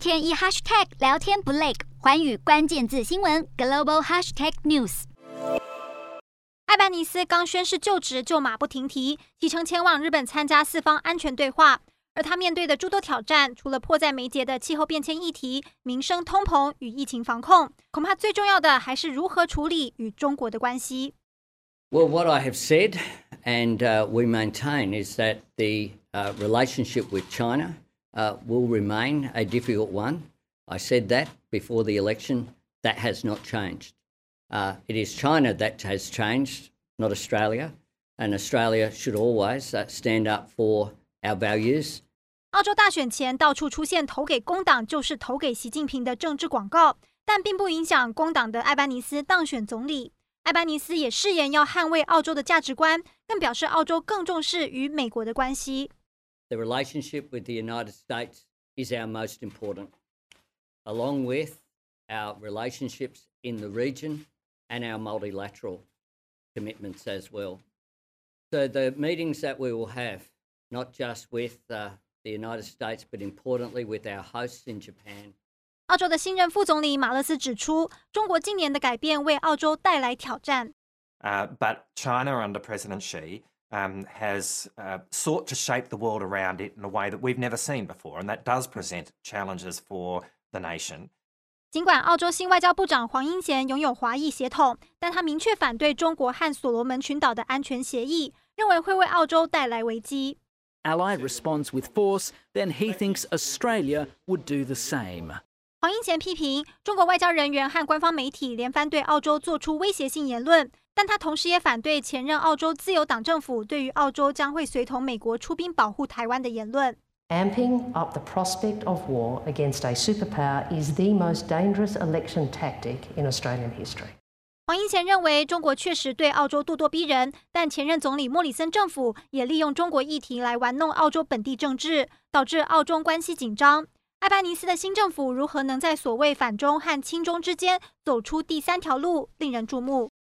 天一 hashtag 聊天不累，环宇关键字新闻 global hashtag news。艾班尼斯刚宣誓就职就马不停蹄，启程前往日本参加四方安全对话。而他面对的诸多挑战，除了迫在眉睫的气候变迁议题、民生通膨与疫情防控，恐怕最重要的还是如何处理与中国的关系。Well, what I have said and we maintain is that the relationship with China will remain a difficult one. I said that before the election. That has not changed. It is China that has changed, not Australia. And Australia should always stand up for our values. 澳洲大选前到处出现投给工党就是投给习近平的政治广告，但并不影响工党的艾班尼斯当选总理。艾班尼斯也誓言要捍卫澳洲的价值观，更表示澳洲更重视与美国的关系。The relationship with the United States is our most important, along with our relationships in the region and our multilateral commitments as well. So the meetings that we will have, not just with the United States, but importantly with our hosts in Japan. 澳洲的新任副总理马勒斯指出，中国近年的改变为澳洲带来挑战。Uh, but China under President Xi um, has uh, sought to shape the world around it in a way that we've never seen before, and that does present challenges for the nation. 尽管澳洲新外交部长黄英贤拥有华裔血统，但他明确反对中国和所罗门群岛的安全协议，认为会为澳洲带来危机。Ally responds with force, then he thinks Australia would do the same. 黄英贤批评中国外交人员和官方媒体连番对澳洲做出威胁性言论，但他同时也反对前任澳洲自由党政府对于澳洲将会随同美国出兵保护台湾的言论。Amping up the prospect of war against a superpower is the most dangerous election tactic in Australian history. 黄英贤认为中国确实对澳洲咄咄逼人，但前任总理莫里森政府也利用中国议题来玩弄澳洲本地政治，导致澳中关系紧张。阿巴尼斯的新政府如何能在所谓反中和亲中之间走出第三条路，令人注目。